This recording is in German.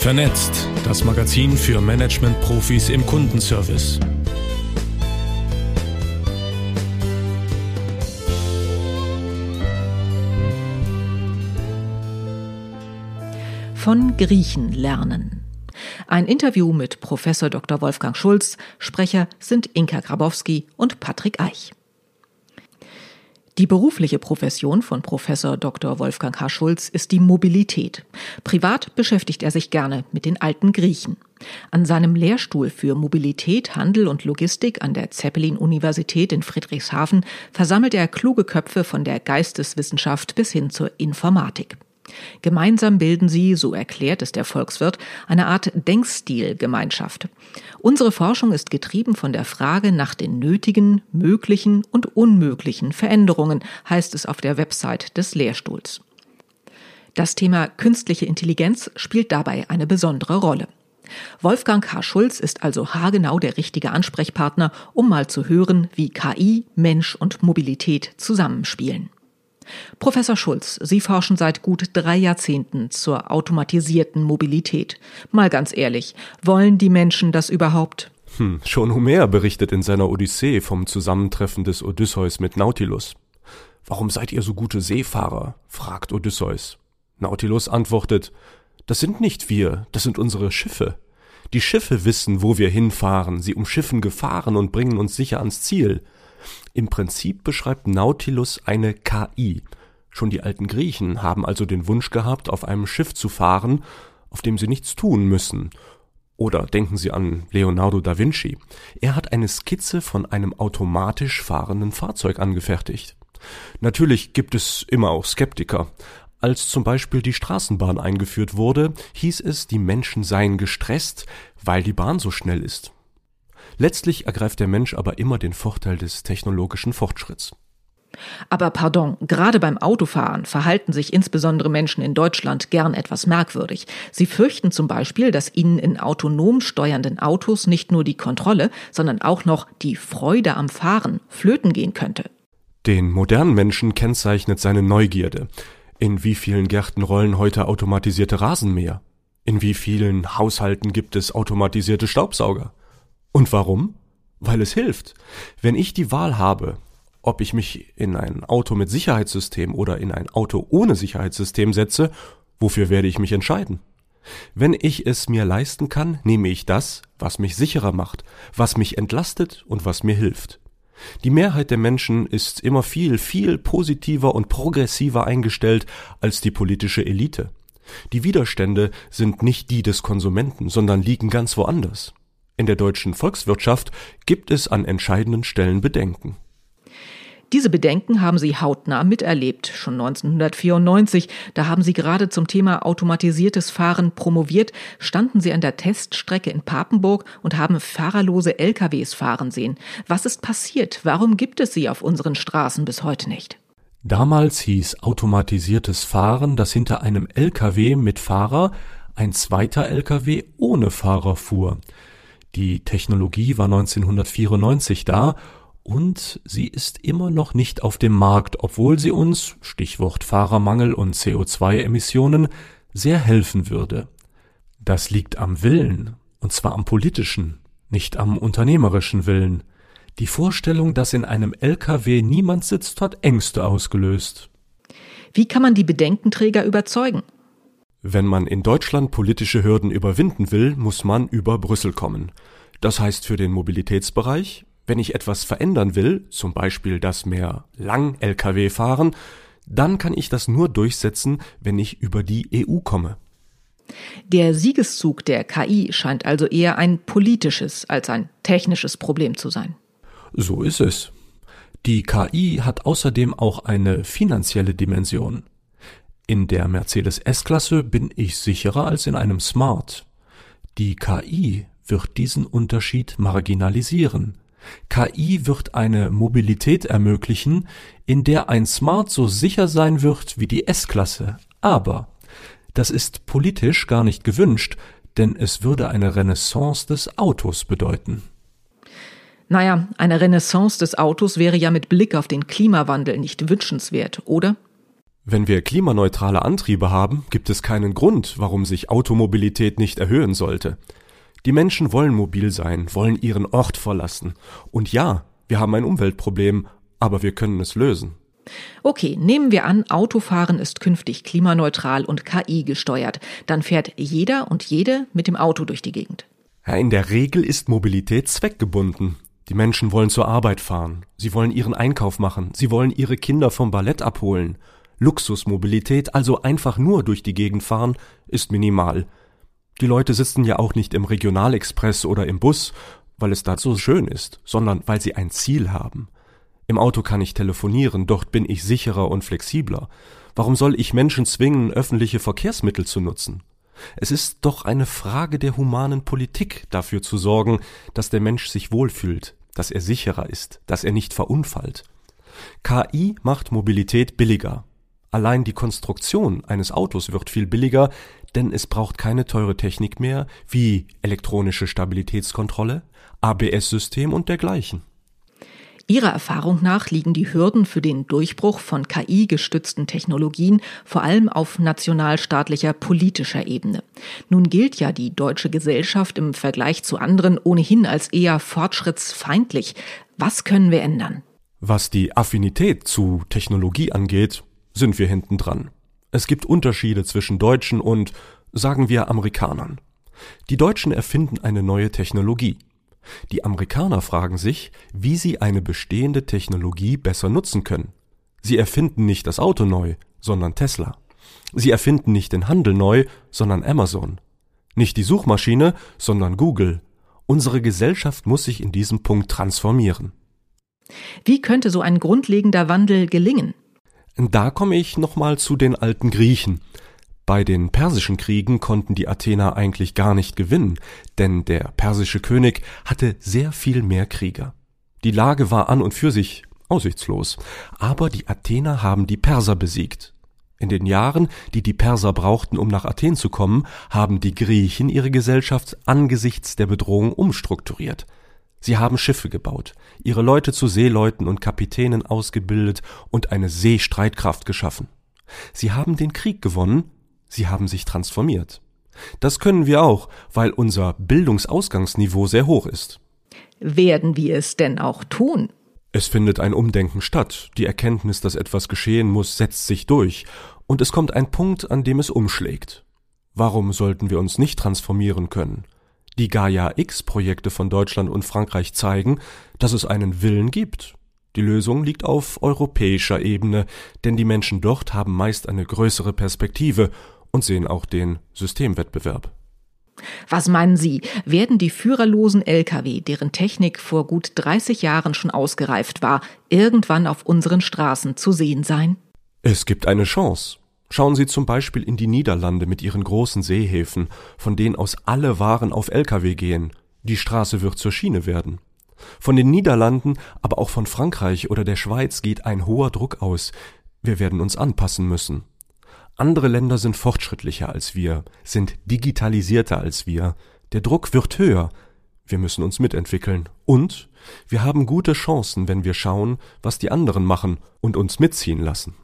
Vernetzt, das Magazin für Management-Profis im Kundenservice. Von Griechen lernen. Ein Interview mit Professor Dr. Wolfgang Schulz. Sprecher sind Inka Grabowski und Patrick Eich. Die berufliche Profession von Professor Dr. Wolfgang H. Schulz ist die Mobilität. Privat beschäftigt er sich gerne mit den alten Griechen. An seinem Lehrstuhl für Mobilität, Handel und Logistik an der Zeppelin-Universität in Friedrichshafen versammelt er kluge Köpfe von der Geisteswissenschaft bis hin zur Informatik. Gemeinsam bilden sie, so erklärt es der Volkswirt, eine Art Denkstilgemeinschaft. Unsere Forschung ist getrieben von der Frage nach den nötigen, möglichen und unmöglichen Veränderungen, heißt es auf der Website des Lehrstuhls. Das Thema künstliche Intelligenz spielt dabei eine besondere Rolle. Wolfgang H. Schulz ist also haargenau der richtige Ansprechpartner, um mal zu hören, wie KI, Mensch und Mobilität zusammenspielen. Professor Schulz, Sie forschen seit gut drei Jahrzehnten zur automatisierten Mobilität. Mal ganz ehrlich, wollen die Menschen das überhaupt? Hm, schon Homer berichtet in seiner Odyssee vom Zusammentreffen des Odysseus mit Nautilus. Warum seid ihr so gute Seefahrer? fragt Odysseus. Nautilus antwortet, das sind nicht wir, das sind unsere Schiffe. Die Schiffe wissen, wo wir hinfahren, sie umschiffen Gefahren und bringen uns sicher ans Ziel. Im Prinzip beschreibt Nautilus eine KI. Schon die alten Griechen haben also den Wunsch gehabt, auf einem Schiff zu fahren, auf dem sie nichts tun müssen. Oder denken Sie an Leonardo da Vinci. Er hat eine Skizze von einem automatisch fahrenden Fahrzeug angefertigt. Natürlich gibt es immer auch Skeptiker. Als zum Beispiel die Straßenbahn eingeführt wurde, hieß es, die Menschen seien gestresst, weil die Bahn so schnell ist. Letztlich ergreift der Mensch aber immer den Vorteil des technologischen Fortschritts. Aber pardon, gerade beim Autofahren verhalten sich insbesondere Menschen in Deutschland gern etwas merkwürdig. Sie fürchten zum Beispiel, dass ihnen in autonom steuernden Autos nicht nur die Kontrolle, sondern auch noch die Freude am Fahren flöten gehen könnte. Den modernen Menschen kennzeichnet seine Neugierde. In wie vielen Gärten rollen heute automatisierte Rasenmäher? In wie vielen Haushalten gibt es automatisierte Staubsauger? Und warum? Weil es hilft. Wenn ich die Wahl habe, ob ich mich in ein Auto mit Sicherheitssystem oder in ein Auto ohne Sicherheitssystem setze, wofür werde ich mich entscheiden? Wenn ich es mir leisten kann, nehme ich das, was mich sicherer macht, was mich entlastet und was mir hilft. Die Mehrheit der Menschen ist immer viel, viel positiver und progressiver eingestellt als die politische Elite. Die Widerstände sind nicht die des Konsumenten, sondern liegen ganz woanders. In der deutschen Volkswirtschaft gibt es an entscheidenden Stellen Bedenken. Diese Bedenken haben Sie hautnah miterlebt, schon 1994. Da haben Sie gerade zum Thema automatisiertes Fahren promoviert, standen Sie an der Teststrecke in Papenburg und haben fahrerlose LKWs fahren sehen. Was ist passiert? Warum gibt es sie auf unseren Straßen bis heute nicht? Damals hieß automatisiertes Fahren, dass hinter einem LKW mit Fahrer ein zweiter LKW ohne Fahrer fuhr. Die Technologie war 1994 da und sie ist immer noch nicht auf dem Markt, obwohl sie uns, Stichwort Fahrermangel und CO2-Emissionen, sehr helfen würde. Das liegt am Willen, und zwar am politischen, nicht am unternehmerischen Willen. Die Vorstellung, dass in einem LKW niemand sitzt, hat Ängste ausgelöst. Wie kann man die Bedenkenträger überzeugen? Wenn man in Deutschland politische Hürden überwinden will, muss man über Brüssel kommen. Das heißt für den Mobilitätsbereich, wenn ich etwas verändern will, zum Beispiel das mehr Lang-Lkw fahren, dann kann ich das nur durchsetzen, wenn ich über die EU komme. Der Siegeszug der KI scheint also eher ein politisches als ein technisches Problem zu sein. So ist es. Die KI hat außerdem auch eine finanzielle Dimension. In der Mercedes S-Klasse bin ich sicherer als in einem Smart. Die KI wird diesen Unterschied marginalisieren. KI wird eine Mobilität ermöglichen, in der ein Smart so sicher sein wird wie die S-Klasse. Aber das ist politisch gar nicht gewünscht, denn es würde eine Renaissance des Autos bedeuten. Naja, eine Renaissance des Autos wäre ja mit Blick auf den Klimawandel nicht wünschenswert, oder? Wenn wir klimaneutrale Antriebe haben, gibt es keinen Grund, warum sich Automobilität nicht erhöhen sollte. Die Menschen wollen mobil sein, wollen ihren Ort verlassen. Und ja, wir haben ein Umweltproblem, aber wir können es lösen. Okay, nehmen wir an, Autofahren ist künftig klimaneutral und KI gesteuert. Dann fährt jeder und jede mit dem Auto durch die Gegend. Ja, in der Regel ist Mobilität zweckgebunden. Die Menschen wollen zur Arbeit fahren, sie wollen ihren Einkauf machen, sie wollen ihre Kinder vom Ballett abholen. Luxusmobilität, also einfach nur durch die Gegend fahren, ist minimal. Die Leute sitzen ja auch nicht im Regionalexpress oder im Bus, weil es da so schön ist, sondern weil sie ein Ziel haben. Im Auto kann ich telefonieren, dort bin ich sicherer und flexibler. Warum soll ich Menschen zwingen, öffentliche Verkehrsmittel zu nutzen? Es ist doch eine Frage der humanen Politik, dafür zu sorgen, dass der Mensch sich wohlfühlt, dass er sicherer ist, dass er nicht verunfallt. KI macht Mobilität billiger. Allein die Konstruktion eines Autos wird viel billiger, denn es braucht keine teure Technik mehr wie elektronische Stabilitätskontrolle, ABS-System und dergleichen. Ihrer Erfahrung nach liegen die Hürden für den Durchbruch von KI-gestützten Technologien vor allem auf nationalstaatlicher politischer Ebene. Nun gilt ja die deutsche Gesellschaft im Vergleich zu anderen ohnehin als eher fortschrittsfeindlich. Was können wir ändern? Was die Affinität zu Technologie angeht, sind wir hinten dran. Es gibt Unterschiede zwischen Deutschen und, sagen wir, Amerikanern. Die Deutschen erfinden eine neue Technologie. Die Amerikaner fragen sich, wie sie eine bestehende Technologie besser nutzen können. Sie erfinden nicht das Auto neu, sondern Tesla. Sie erfinden nicht den Handel neu, sondern Amazon. Nicht die Suchmaschine, sondern Google. Unsere Gesellschaft muss sich in diesem Punkt transformieren. Wie könnte so ein grundlegender Wandel gelingen? Da komme ich nochmal zu den alten Griechen. Bei den persischen Kriegen konnten die Athener eigentlich gar nicht gewinnen, denn der persische König hatte sehr viel mehr Krieger. Die Lage war an und für sich aussichtslos, aber die Athener haben die Perser besiegt. In den Jahren, die die Perser brauchten, um nach Athen zu kommen, haben die Griechen ihre Gesellschaft angesichts der Bedrohung umstrukturiert. Sie haben Schiffe gebaut, ihre Leute zu Seeleuten und Kapitänen ausgebildet und eine Seestreitkraft geschaffen. Sie haben den Krieg gewonnen, sie haben sich transformiert. Das können wir auch, weil unser Bildungsausgangsniveau sehr hoch ist. Werden wir es denn auch tun? Es findet ein Umdenken statt, die Erkenntnis, dass etwas geschehen muss, setzt sich durch, und es kommt ein Punkt, an dem es umschlägt. Warum sollten wir uns nicht transformieren können? Die Gaia-X-Projekte von Deutschland und Frankreich zeigen, dass es einen Willen gibt. Die Lösung liegt auf europäischer Ebene, denn die Menschen dort haben meist eine größere Perspektive und sehen auch den Systemwettbewerb. Was meinen Sie, werden die führerlosen Lkw, deren Technik vor gut 30 Jahren schon ausgereift war, irgendwann auf unseren Straßen zu sehen sein? Es gibt eine Chance. Schauen Sie zum Beispiel in die Niederlande mit ihren großen Seehäfen, von denen aus alle Waren auf Lkw gehen. Die Straße wird zur Schiene werden. Von den Niederlanden, aber auch von Frankreich oder der Schweiz geht ein hoher Druck aus. Wir werden uns anpassen müssen. Andere Länder sind fortschrittlicher als wir, sind digitalisierter als wir. Der Druck wird höher. Wir müssen uns mitentwickeln. Und wir haben gute Chancen, wenn wir schauen, was die anderen machen und uns mitziehen lassen.